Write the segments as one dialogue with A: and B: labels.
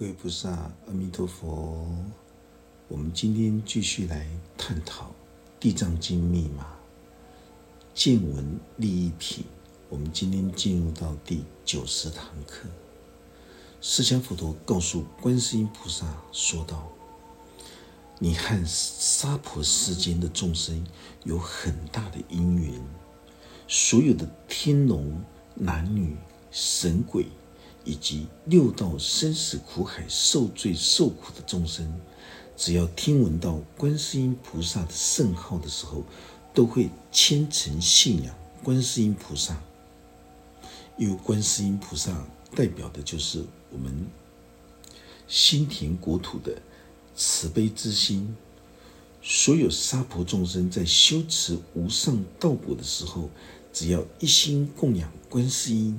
A: 各位菩萨，阿弥陀佛。我们今天继续来探讨《地藏经》密码见闻利益品。我们今天进入到第九十堂课。释迦佛陀告诉观世音菩萨说道：“你和娑婆世间的众生有很大的因缘，所有的天龙、男女、神鬼。”以及六道生死苦海受罪受苦的众生，只要听闻到观世音菩萨的圣号的时候，都会虔诚信仰观世音菩萨。因为观世音菩萨代表的就是我们心田国土的慈悲之心。所有娑婆众生在修持无上道果的时候，只要一心供养观世音，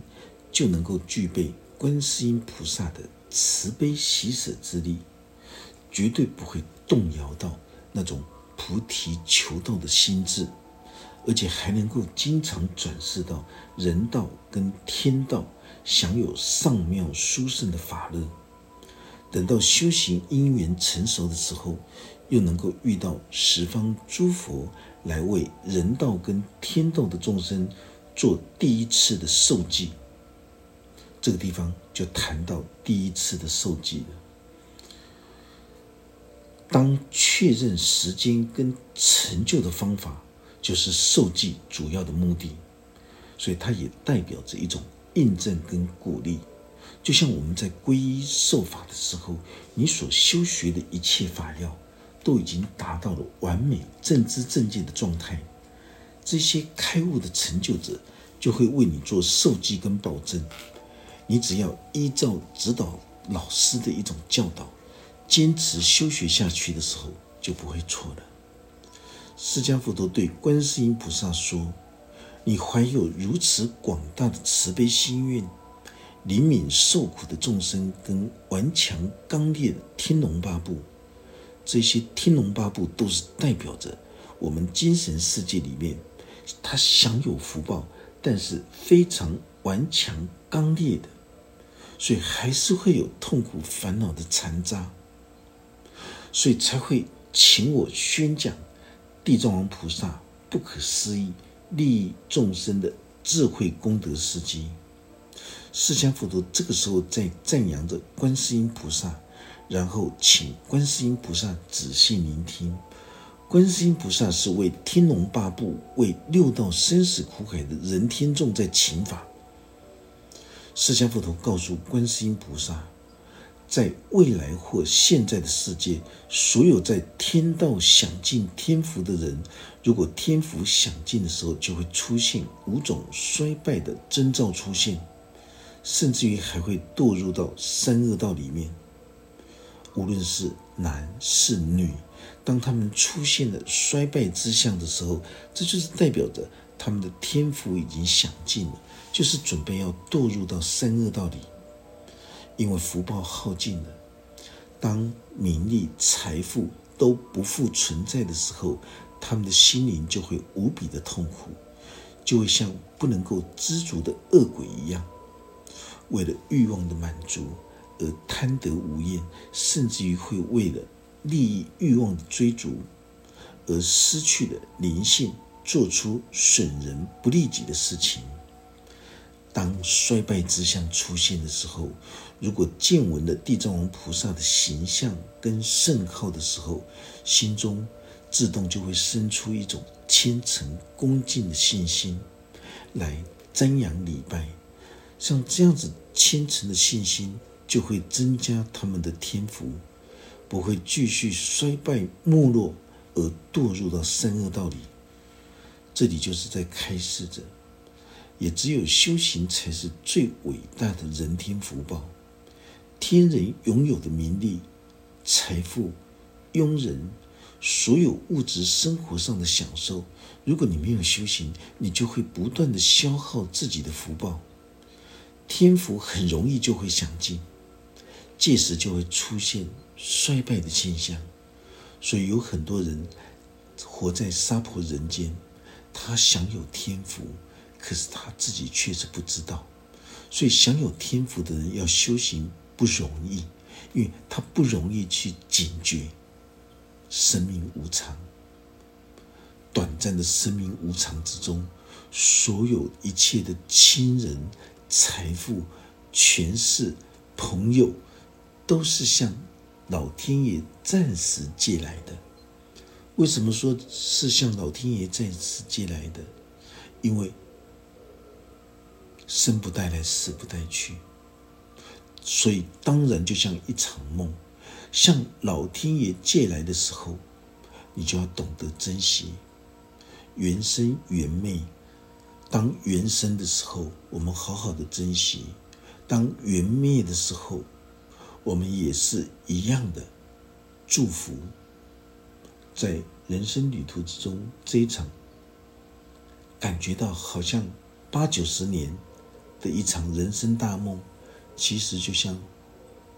A: 就能够具备。观世音菩萨的慈悲喜舍之力，绝对不会动摇到那种菩提求道的心智，而且还能够经常转世到人道跟天道，享有上妙殊胜的法乐。等到修行因缘成熟的时候，又能够遇到十方诸佛来为人道跟天道的众生做第一次的受记。这个地方就谈到第一次的受记了。当确认时间跟成就的方法，就是受记主要的目的，所以它也代表着一种印证跟鼓励。就像我们在皈依受法的时候，你所修学的一切法要都已经达到了完美正知正见的状态，这些开悟的成就者就会为你做受记跟保证。你只要依照指导老师的一种教导，坚持修学下去的时候，就不会错了。释迦佛陀对观世音菩萨说：“你怀有如此广大的慈悲心愿，怜悯受苦的众生，跟顽强刚烈的天龙八部，这些天龙八部都是代表着我们精神世界里面，他享有福报，但是非常顽强刚烈的。”所以还是会有痛苦烦恼的残渣，所以才会请我宣讲地藏王菩萨不可思议利益众生的智慧功德事迹。释迦佛陀这个时候在赞扬着观世音菩萨，然后请观世音菩萨仔细聆听。观世音菩萨是为天龙八部、为六道生死苦海的人天众在请法。释迦佛陀告诉观世音菩萨，在未来或现在的世界，所有在天道享尽天福的人，如果天福享尽的时候，就会出现五种衰败的征兆出现，甚至于还会堕入到三恶道里面。无论是男是女，当他们出现了衰败之相的时候，这就是代表着他们的天福已经享尽了。就是准备要堕入到三恶道里，因为福报耗尽了。当名利、财富都不复存在的时候，他们的心灵就会无比的痛苦，就会像不能够知足的恶鬼一样，为了欲望的满足而贪得无厌，甚至于会为了利益欲望的追逐而失去了灵性，做出损人不利己的事情。当衰败之相出现的时候，如果见闻了地藏王菩萨的形象跟圣号的时候，心中自动就会生出一种虔诚恭敬的信心，来瞻仰礼拜。像这样子虔诚的信心，就会增加他们的天福，不会继续衰败没落而堕入到三恶道里。这里就是在开示着。也只有修行才是最伟大的人天福报。天人拥有的名利、财富、佣人，所有物质生活上的享受，如果你没有修行，你就会不断的消耗自己的福报，天福很容易就会享尽，届时就会出现衰败的现象。所以有很多人活在娑婆人间，他享有天福。可是他自己确实不知道，所以享有天福的人要修行不容易，因为他不容易去警觉生命无常。短暂的生命无常之中，所有一切的亲人、财富、权势、朋友，都是向老天爷暂时借来的。为什么说是向老天爷暂时借来的？因为生不带来，死不带去，所以当然就像一场梦，向老天爷借来的时候，你就要懂得珍惜。原生原灭，当原生的时候，我们好好的珍惜；当原灭的时候，我们也是一样的祝福。在人生旅途之中，这一场感觉到好像八九十年的一场人生大梦，其实就像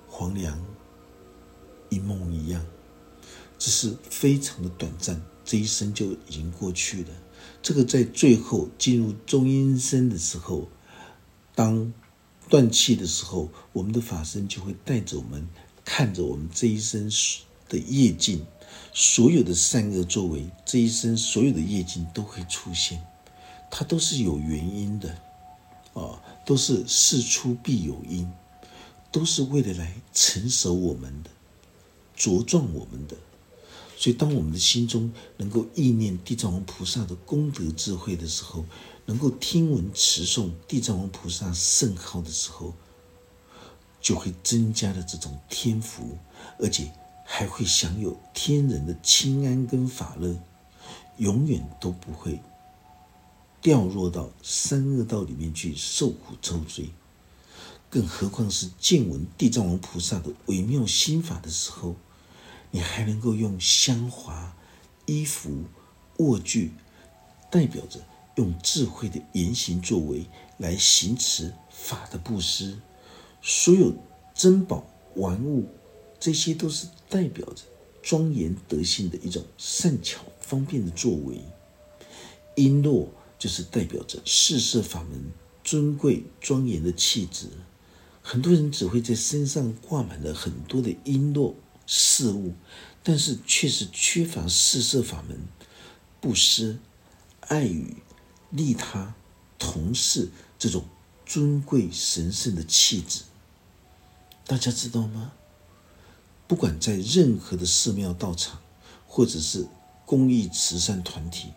A: 黄粱一梦一样，只是非常的短暂。这一生就已经过去了。这个在最后进入中阴身的时候，当断气的时候，我们的法身就会带着我们，看着我们这一生的业境，所有的善恶作为，这一生所有的业境都会出现，它都是有原因的，啊，都是事出必有因，都是为了来成熟我们的，茁壮我们的。所以，当我们的心中能够意念地藏王菩萨的功德智慧的时候，能够听闻持诵地藏王菩萨圣号的时候，就会增加了这种天福，而且还会享有天人的清安跟法乐，永远都不会掉落到三恶道里面去受苦受罪。更何况是见闻地藏王菩萨的微妙心法的时候。你还能够用香华、衣服、卧具，代表着用智慧的言行作为来行持法的布施，所有珍宝玩物，这些都是代表着庄严德性的一种善巧方便的作为。璎珞就是代表着四摄法门尊贵庄严的气质。很多人只会在身上挂满了很多的璎珞。事物，但是却是缺乏四摄法门、布施、爱语、利他、同事这种尊贵神圣的气质。大家知道吗？不管在任何的寺庙道场，或者是公益慈善团体，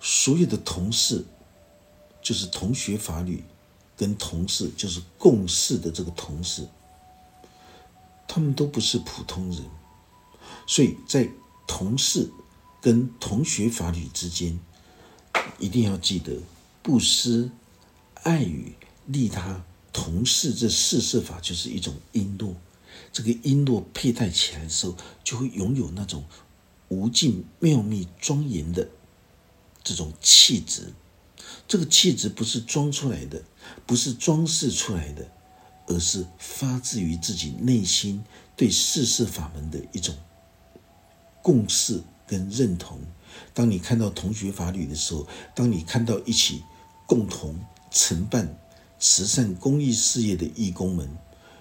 A: 所有的同事，就是同学法律，跟同事就是共事的这个同事。他们都不是普通人，所以在同事跟同学法律之间，一定要记得布施、爱语、利他、同事这四摄法就是一种璎珞。这个璎珞佩戴起来的时候，就会拥有那种无尽妙密庄严的这种气质。这个气质不是装出来的，不是装饰出来的。而是发自于自己内心对世事法门的一种共识跟认同。当你看到同学法侣的时候，当你看到一起共同承办慈善公益事业的义工们，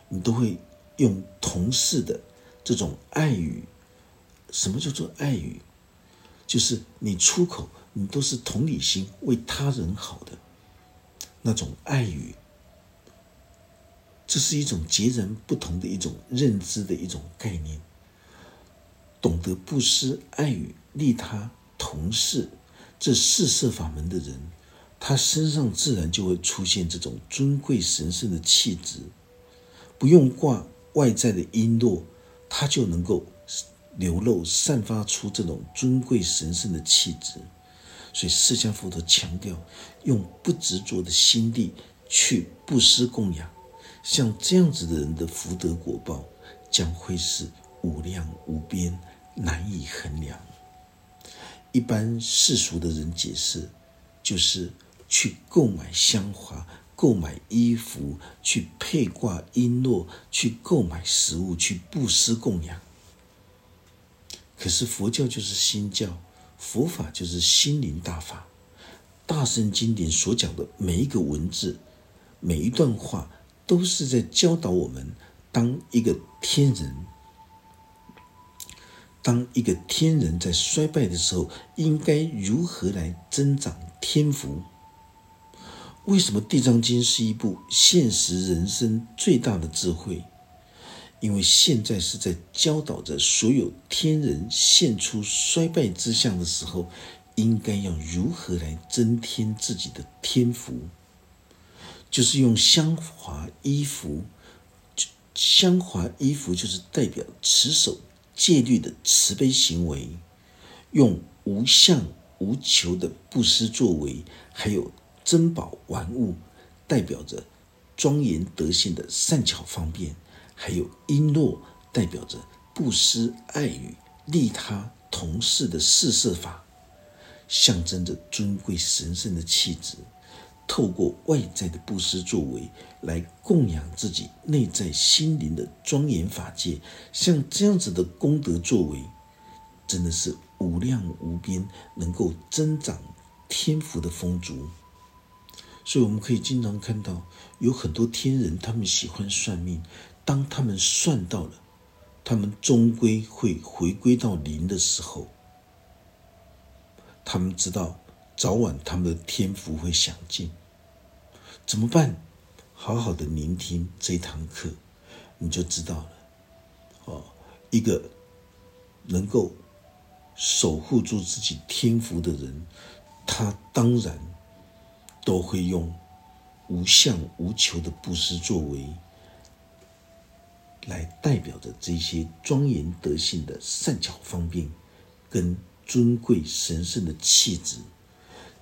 A: 你都会用同事的这种爱语。什么叫做爱语？就是你出口，你都是同理心为他人好的那种爱语。这是一种截然不同的一种认知的一种概念。懂得布施、爱与利他、同事这四摄法门的人，他身上自然就会出现这种尊贵神圣的气质。不用挂外在的璎珞，他就能够流露、散发出这种尊贵神圣的气质。所以释迦佛陀强调，用不执着的心地去布施供养。像这样子的人的福德果报将会是无量无边，难以衡量。一般世俗的人解释，就是去购买香华、购买衣服、去配挂璎珞、去购买食物、去布施供养。可是佛教就是心教，佛法就是心灵大法。大圣经典所讲的每一个文字，每一段话。都是在教导我们当一个天人，当一个天人在衰败的时候，应该如何来增长天福？为什么《地藏经》是一部现实人生最大的智慧？因为现在是在教导着所有天人现出衰败之相的时候，应该要如何来增添自己的天福？就是用香华衣服，香华衣服就是代表持守戒律的慈悲行为，用无相无求的布施作为，还有珍宝玩物，代表着庄严德性的善巧方便，还有璎珞，代表着布施爱语利他同事的四摄法，象征着尊贵神圣的气质。透过外在的布施作为来供养自己内在心灵的庄严法界，像这样子的功德作为，真的是无量无边，能够增长天福的丰足。所以我们可以经常看到，有很多天人，他们喜欢算命。当他们算到了，他们终归会回归到零的时候，他们知道。早晚他们的天福会享尽，怎么办？好好的聆听这堂课，你就知道了。哦，一个能够守护住自己天福的人，他当然都会用无相无求的布施作为，来代表着这些庄严德性的善巧方便，跟尊贵神圣的气质。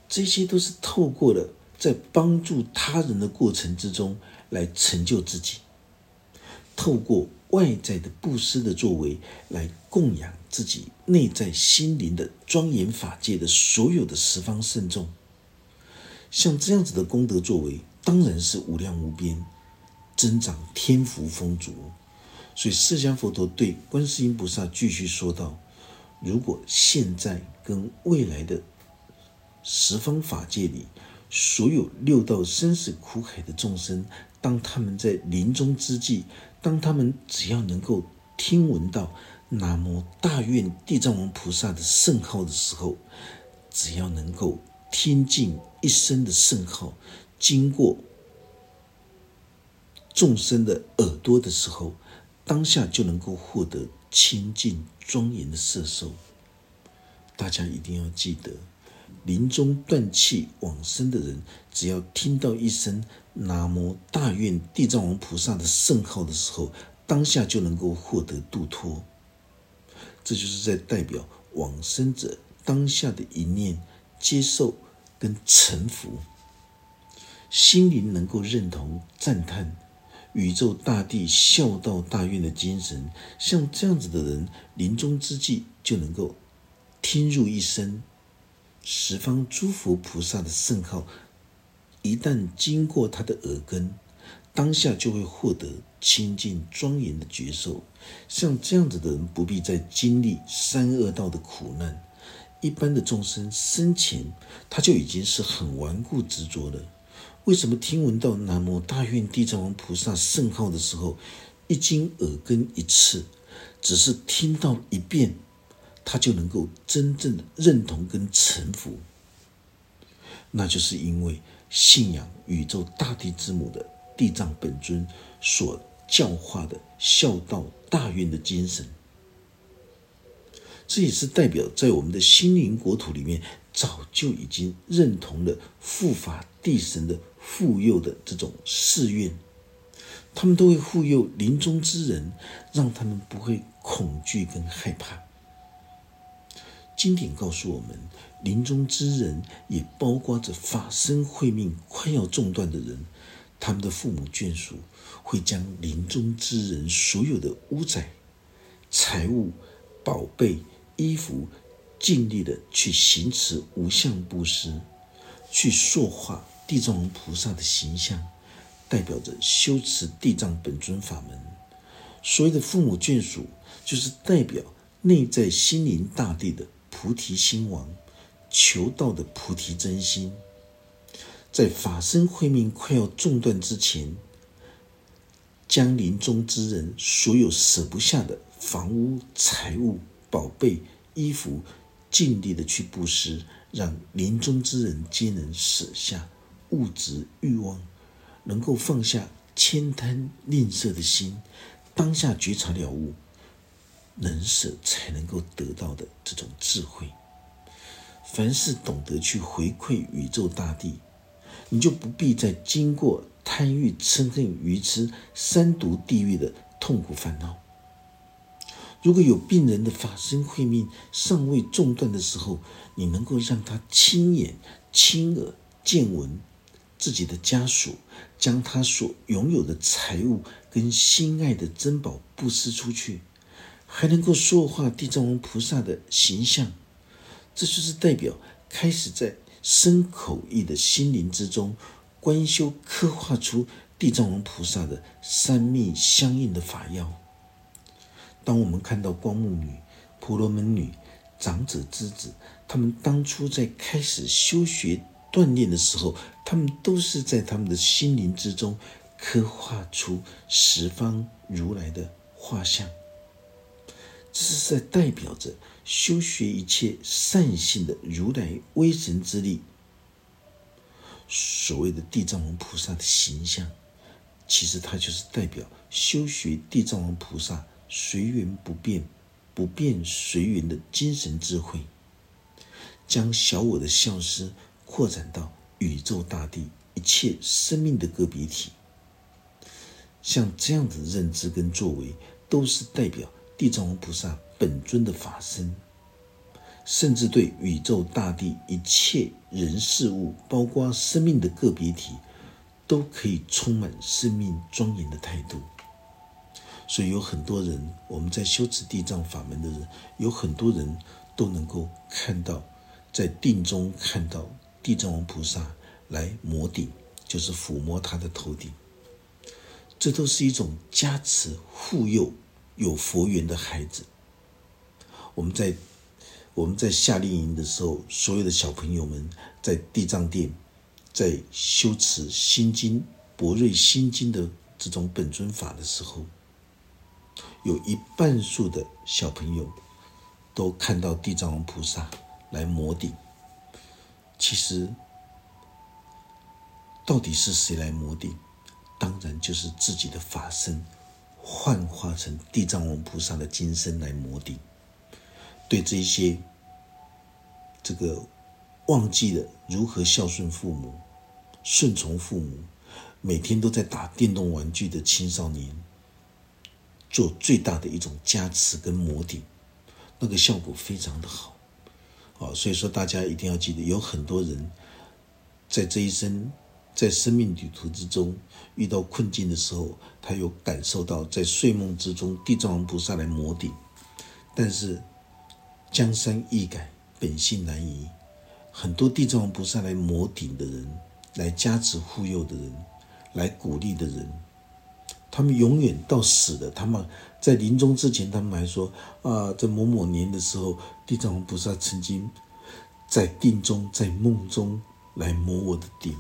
A: 这些都是透过了在帮助他人的过程之中来成就自己，透过外在的布施的作为来供养自己内在心灵的庄严法界的所有的十方圣众。像这样子的功德作为，当然是无量无边，增长天福丰足。所以释迦佛陀对观世音菩萨继续说道：“如果现在跟未来的。”十方法界里，所有六道生死苦海的众生，当他们在临终之际，当他们只要能够听闻到南无大愿地藏王菩萨的圣号的时候，只要能够听尽一生的圣号，经过众生的耳朵的时候，当下就能够获得清净庄严的色受。大家一定要记得。临终断气往生的人，只要听到一声“南无大愿地藏王菩萨”的圣号的时候，当下就能够获得度脱。这就是在代表往生者当下的一念接受跟臣服，心灵能够认同赞叹宇宙大地孝道大愿的精神。像这样子的人，临终之际就能够听入一声。十方诸佛菩萨的圣号，一旦经过他的耳根，当下就会获得清净庄严的觉受。像这样子的人，不必再经历三恶道的苦难。一般的众生生前他就已经是很顽固执着了。为什么听闻到南无大愿地藏王菩萨圣号的时候，一经耳根一次，只是听到一遍？他就能够真正的认同跟臣服，那就是因为信仰宇宙大地之母的地藏本尊所教化的孝道大愿的精神。这也是代表在我们的心灵国土里面，早就已经认同了护法地神的护佑的这种誓愿。他们都会护佑临终之人，让他们不会恐惧跟害怕。经典告诉我们，临终之人也包括着法身慧命快要中断的人，他们的父母眷属会将临终之人所有的屋宅、财物、宝贝、衣服，尽力的去行持无相布施，去塑化地藏王菩萨的形象，代表着修持地藏本尊法门。所谓的父母眷属，就是代表内在心灵大地的。菩提心王求道的菩提真心，在法身慧命快要中断之前，将临终之人所有舍不下的房屋、财物、宝贝、衣服，尽力的去布施，让临终之人皆能舍下物质欲望，能够放下悭贪吝啬的心，当下觉察了悟，能舍才能够得到的这种智慧。凡是懂得去回馈宇宙大地，你就不必再经过。贪欲、嗔恨、愚痴三毒地狱的痛苦烦恼。如果有病人的法身慧命尚未中断的时候，你能够让他亲眼、亲耳见闻自己的家属将他所拥有的财物跟心爱的珍宝布施出去，还能够说化地藏王菩萨的形象，这就是代表开始在身口意的心灵之中。观修刻画出地藏王菩萨的三密相应的法要。当我们看到光目女、婆罗门女、长者之子，他们当初在开始修学锻炼的时候，他们都是在他们的心灵之中刻画出十方如来的画像。这是在代表着修学一切善性的如来威神之力。所谓的地藏王菩萨的形象，其实它就是代表修学地藏王菩萨随缘不变、不变随缘的精神智慧，将小我的消失扩展到宇宙大地一切生命的个别体。像这样的认知跟作为，都是代表地藏王菩萨本尊的法身。甚至对宇宙大地一切人事物，包括生命的个别体，都可以充满生命庄严的态度。所以有很多人，我们在修持地藏法门的人，有很多人都能够看到，在定中看到地藏王菩萨来摩顶，就是抚摸他的头顶。这都是一种加持护佑有佛缘的孩子。我们在。我们在夏令营的时候，所有的小朋友们在地藏殿，在修持心经、博瑞心经的这种本尊法的时候，有一半数的小朋友都看到地藏王菩萨来摩顶。其实，到底是谁来磨顶？当然就是自己的法身幻化成地藏王菩萨的金身来磨顶。对这些这个忘记了如何孝顺父母、顺从父母，每天都在打电动玩具的青少年，做最大的一种加持跟磨顶，那个效果非常的好。啊，所以说大家一定要记得，有很多人在这一生在生命旅途之中遇到困境的时候，他有感受到在睡梦之中地藏王菩萨来摩顶，但是。江山易改，本性难移。很多地藏王菩萨来摩顶的人，来加持护佑的人，来鼓励的人，他们永远到死的。他们在临终之前，他们还说：“啊，在某某年的时候，地藏王菩萨曾经在定中，在梦中来磨我的顶。”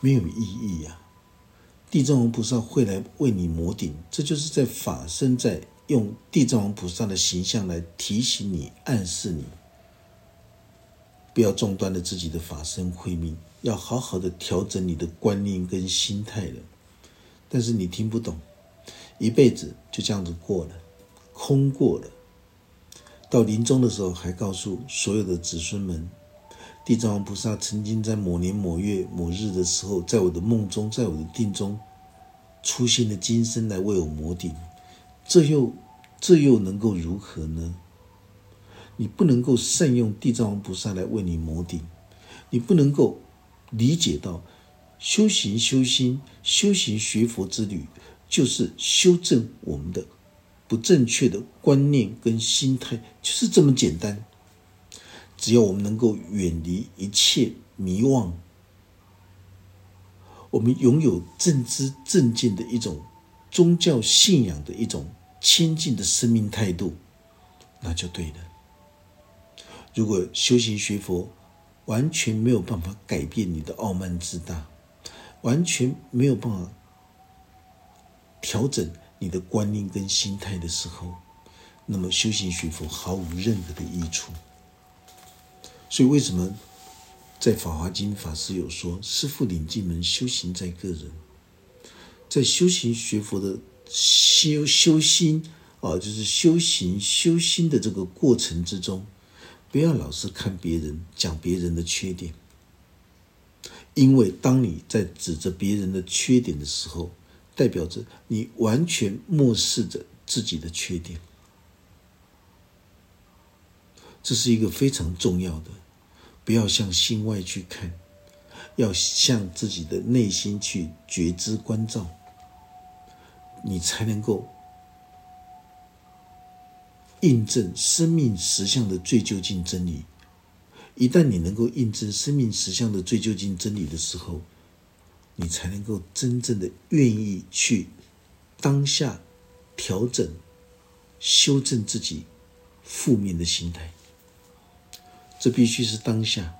A: 没有意义呀！地藏王菩萨会来为你磨顶，这就是在法身在。用地藏王菩萨的形象来提醒你、暗示你，不要中断了自己的法身慧命，要好好的调整你的观念跟心态了。但是你听不懂，一辈子就这样子过了，空过了。到临终的时候，还告诉所有的子孙们，地藏王菩萨曾经在某年某月某日的时候，在我的梦中，在我的定中，出现了金身来为我摩顶。这又这又能够如何呢？你不能够善用地藏王菩萨来为你摩顶，你不能够理解到修行、修心、修行学佛之旅，就是修正我们的不正确的观念跟心态，就是这么简单。只要我们能够远离一切迷惘，我们拥有正知正见的一种。宗教信仰的一种亲近的生命态度，那就对了。如果修行学佛完全没有办法改变你的傲慢自大，完全没有办法调整你的观念跟心态的时候，那么修行学佛毫无任何的益处。所以，为什么在《法华经》法师有说：“师父领进门，修行在个人。”在修行学佛的修修心啊，就是修行修心的这个过程之中，不要老是看别人讲别人的缺点，因为当你在指着别人的缺点的时候，代表着你完全漠视着自己的缺点。这是一个非常重要的，不要向心外去看，要向自己的内心去觉知关照。你才能够印证生命实相的最究竟真理。一旦你能够印证生命实相的最究竟真理的时候，你才能够真正的愿意去当下调整、修正自己负面的心态。这必须是当下。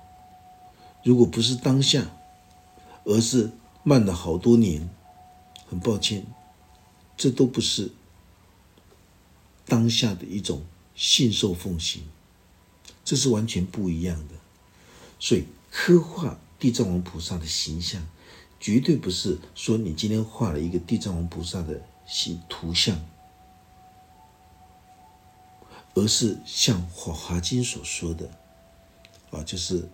A: 如果不是当下，而是慢了好多年，很抱歉。这都不是当下的一种信受奉行，这是完全不一样的。所以，刻画地藏王菩萨的形象，绝对不是说你今天画了一个地藏王菩萨的形图像，而是像《华华经》所说的，啊，就是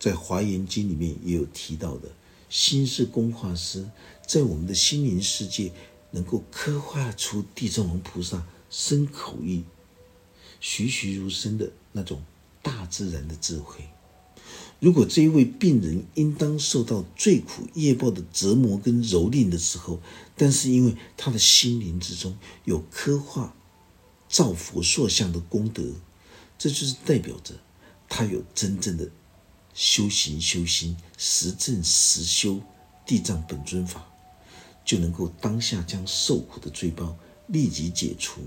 A: 在《华严经》里面也有提到的，心是工画师，在我们的心灵世界。能够刻画出地藏王菩萨生口意、栩栩如生的那种大自然的智慧。如果这一位病人应当受到最苦业报的折磨跟蹂躏的时候，但是因为他的心灵之中有刻画造佛塑像的功德，这就是代表着他有真正的修行修心、实证实修地藏本尊法。就能够当下将受苦的罪报立即解除。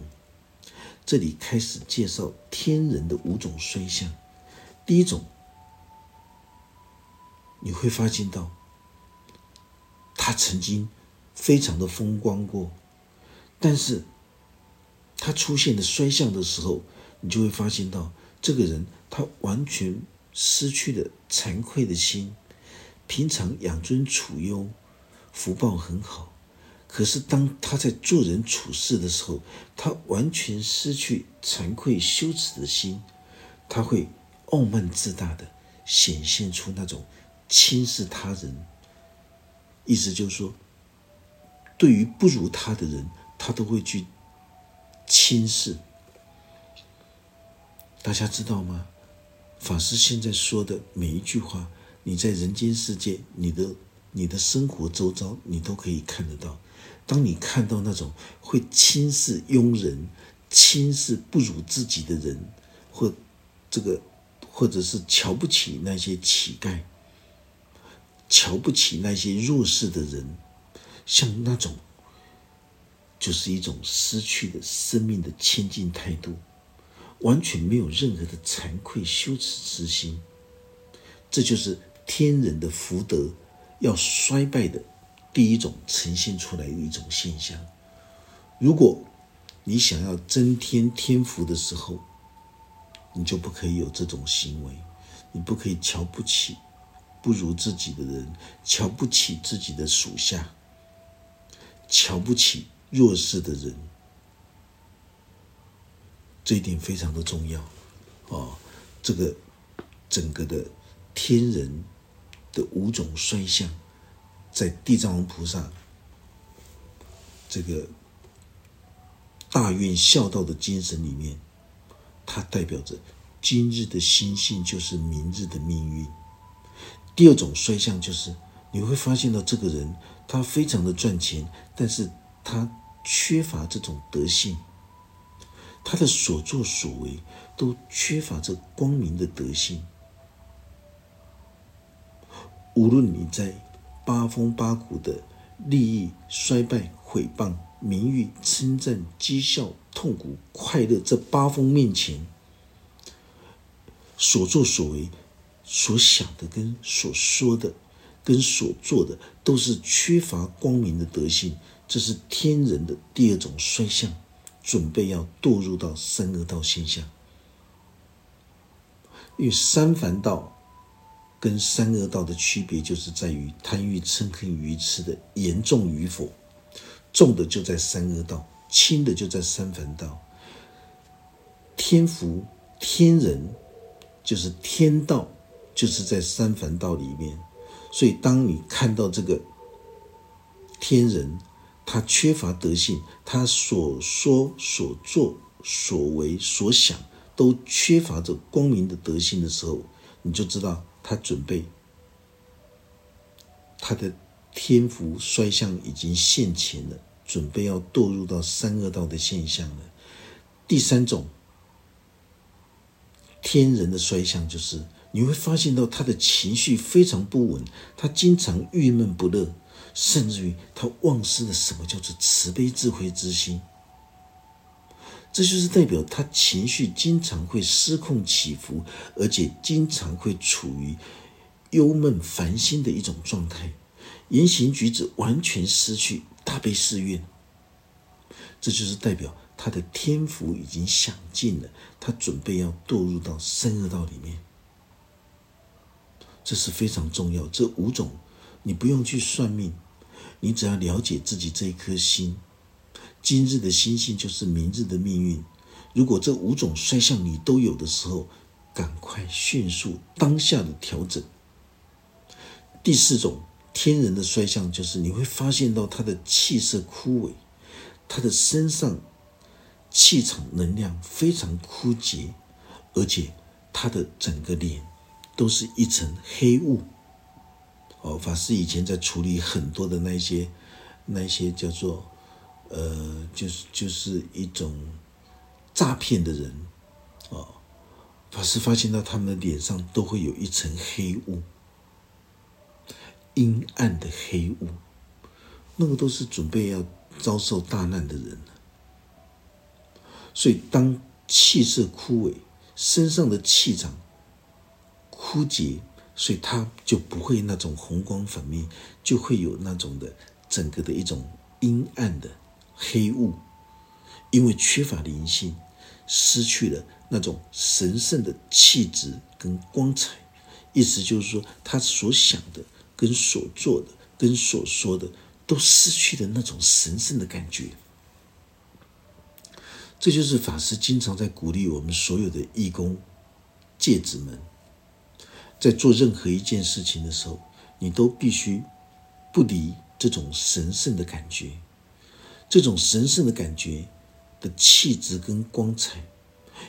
A: 这里开始介绍天人的五种衰相。第一种，你会发现到，他曾经非常的风光过，但是他出现的衰相的时候，你就会发现到，这个人他完全失去了惭愧的心，平常养尊处优。福报很好，可是当他在做人处事的时候，他完全失去惭愧羞耻的心，他会傲慢自大的显现出那种轻视他人。意思就是说，对于不如他的人，他都会去轻视。大家知道吗？法师现在说的每一句话，你在人间世界，你的。你的生活周遭，你都可以看得到。当你看到那种会轻视庸人、轻视不如自己的人，或这个，或者是瞧不起那些乞丐、瞧不起那些弱势的人，像那种，就是一种失去的生命的谦敬态度，完全没有任何的惭愧羞耻之心。这就是天人的福德。要衰败的第一种呈现出来的一种现象。如果你想要增添天福的时候，你就不可以有这种行为，你不可以瞧不起不如自己的人，瞧不起自己的属下，瞧不起弱势的人，这一点非常的重要啊！这个整个的天人。的五种衰相，在地藏王菩萨这个大愿孝道的精神里面，它代表着今日的心性就是明日的命运。第二种衰相就是你会发现到这个人他非常的赚钱，但是他缺乏这种德性，他的所作所为都缺乏这光明的德性。无论你在八风八谷的利益、衰败、毁谤、名誉、称赞、讥笑、痛苦、快乐这八风面前，所作所为、所想的、跟所说的、跟所做的，都是缺乏光明的德性，这是天人的第二种衰相，准备要堕入到三恶道现象。因为三凡道跟三恶道的区别，就是在于贪欲、嗔恨、愚痴的严重与否。重的就在三恶道，轻的就在三凡道。天福、天人，就是天道，就是在三凡道里面。所以，当你看到这个天人，他缺乏德性，他所说、所做、所为、所想。都缺乏着光明的德性的时候，你就知道他准备他的天福衰相已经现前了，准备要堕入到三恶道的现象了。第三种天人的衰相，就是你会发现到他的情绪非常不稳，他经常郁闷不乐，甚至于他忘失了什么叫做慈悲智慧之心。这就是代表他情绪经常会失控起伏，而且经常会处于忧闷烦心的一种状态，言行举止完全失去大悲誓愿。这就是代表他的天福已经享尽了，他准备要堕入到三恶道里面。这是非常重要。这五种你不用去算命，你只要了解自己这一颗心。今日的心性就是明日的命运。如果这五种衰相你都有的时候，赶快迅速当下的调整。第四种天人的衰相就是你会发现到他的气色枯萎，他的身上气场能量非常枯竭，而且他的整个脸都是一层黑雾。哦，法师以前在处理很多的那些那些叫做。呃，就是就是一种诈骗的人，哦，法师发现到他们的脸上都会有一层黑雾，阴暗的黑雾，那个都是准备要遭受大难的人所以，当气色枯萎，身上的气场枯竭，所以他就不会那种红光粉面，就会有那种的整个的一种阴暗的。黑雾，因为缺乏灵性，失去了那种神圣的气质跟光彩。意思就是说，他所想的、跟所做的、跟所说的，都失去了那种神圣的感觉。这就是法师经常在鼓励我们所有的义工戒子们，在做任何一件事情的时候，你都必须不离这种神圣的感觉。这种神圣的感觉的气质跟光彩，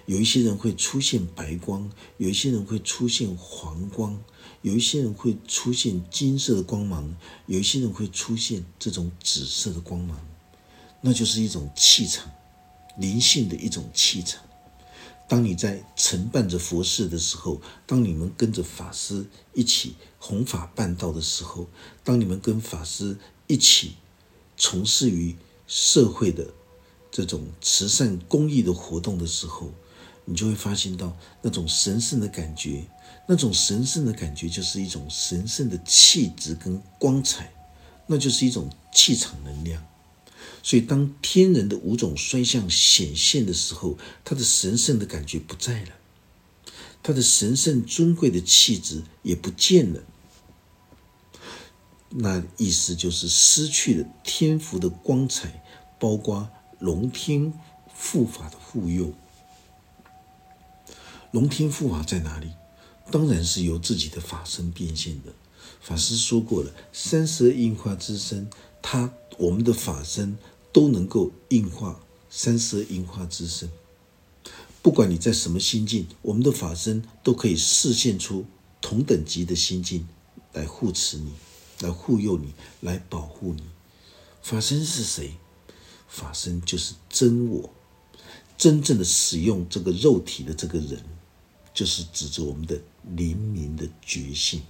A: 有一些人会出现白光，有一些人会出现黄光，有一些人会出现金色的光芒，有一些人会出现这种紫色的光芒，那就是一种气场，灵性的一种气场。当你在承办着佛事的时候，当你们跟着法师一起弘法办道的时候，当你们跟法师一起从事于社会的这种慈善公益的活动的时候，你就会发现到那种神圣的感觉，那种神圣的感觉就是一种神圣的气质跟光彩，那就是一种气场能量。所以，当天人的五种衰相显现的时候，他的神圣的感觉不在了，他的神圣尊贵的气质也不见了。那意思就是失去了天福的光彩，包括龙天护法的护佑。龙天护法在哪里？当然是由自己的法身变现的。法师说过了，三十二应化之身，他我们的法身都能够应化三十二应化之身。不管你在什么心境，我们的法身都可以示现出同等级的心境来护持你。来护佑你，来保护你。法身是谁？法身就是真我，真正的使用这个肉体的这个人，就是指着我们的灵明的觉性。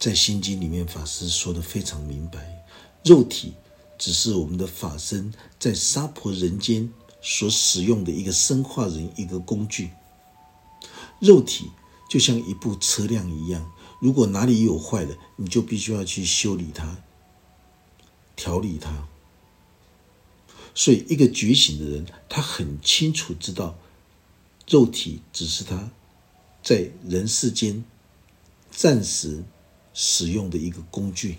A: 在心经里面，法师说的非常明白，肉体只是我们的法身在娑婆人间所使用的一个生化人一个工具。肉体就像一部车辆一样。如果哪里有坏了，你就必须要去修理它，调理他。所以，一个觉醒的人，他很清楚知道，肉体只是他在人世间暂时使用的一个工具，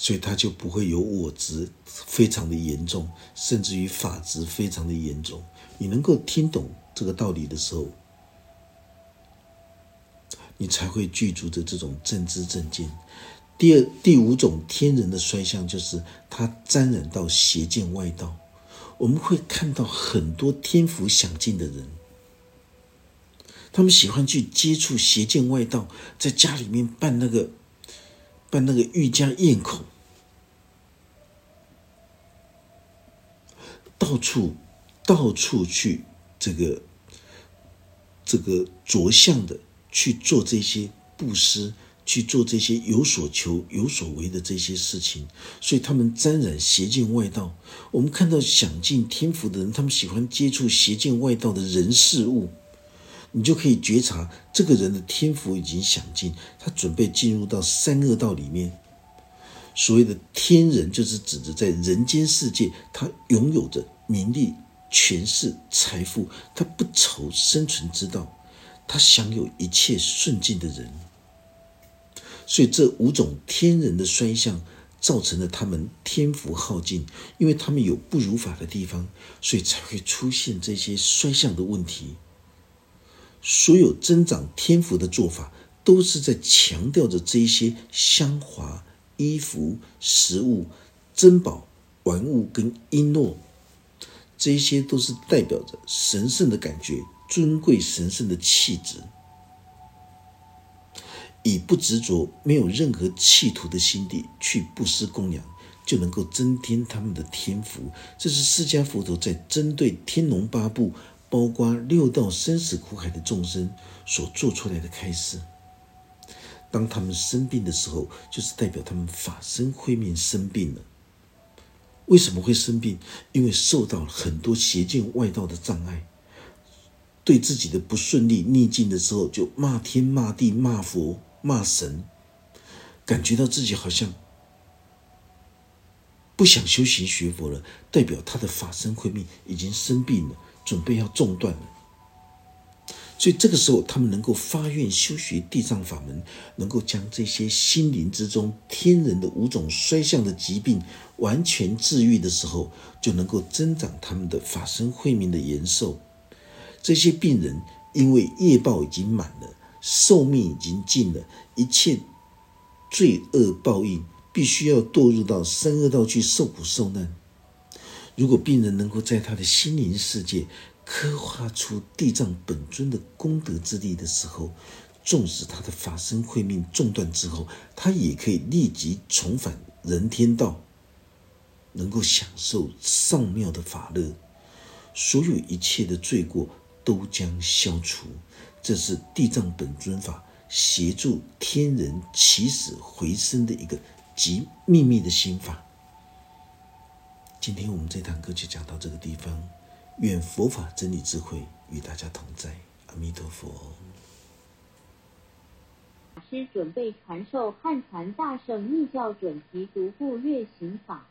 A: 所以他就不会有我执非常的严重，甚至于法执非常的严重。你能够听懂这个道理的时候，你才会具足着这种正知正见。第二、第五种天人的衰相，就是他沾染到邪见外道。我们会看到很多天福享尽的人，他们喜欢去接触邪见外道，在家里面办那个办那个愈家宴口，到处到处去这个这个着相的去做这些布施。去做这些有所求、有所为的这些事情，所以他们沾染邪见外道。我们看到享尽天福的人，他们喜欢接触邪见外道的人事物，你就可以觉察这个人的天福已经享尽，他准备进入到三恶道里面。所谓的天人，就是指着在人间世界，他拥有着名利、权势、财富，他不愁生存之道，他享有一切顺境的人。所以这五种天人的衰相，造成了他们天福耗尽，因为他们有不如法的地方，所以才会出现这些衰相的问题。所有增长天福的做法，都是在强调着这些香华、衣服、食物、珍宝、玩物跟璎珞，这些都是代表着神圣的感觉、尊贵神圣的气质。以不执着、没有任何企图的心地去布施供养，就能够增添他们的天福。这是释迦佛陀在针对天龙八部、包括六道生死苦海的众生所做出来的开示。当他们生病的时候，就是代表他们法身慧命生病了。为什么会生病？因为受到很多邪见外道的障碍，对自己的不顺利逆境的时候，就骂天骂地骂佛。骂神，感觉到自己好像不想修行学佛了，代表他的法身慧命已经生病了，准备要中断了。所以这个时候，他们能够发愿修学地藏法门，能够将这些心灵之中天人的五种衰相的疾病完全治愈的时候，就能够增长他们的法身慧命的延寿。这些病人因为业报已经满了。寿命已经尽了，一切罪恶报应必须要堕入到三恶道去受苦受难。如果病人能够在他的心灵世界刻画出地藏本尊的功德之力的时候，纵使他的法身慧命中断之后，他也可以立即重返人天道，能够享受上妙的法乐，所有一切的罪过都将消除。这是地藏本尊法协助天人起死回生的一个极秘密的心法。今天我们这堂课就讲到这个地方，愿佛法真理智慧与大家同在，阿弥陀佛。
B: 法师准备传授汉传大圣密教准提独步月行法。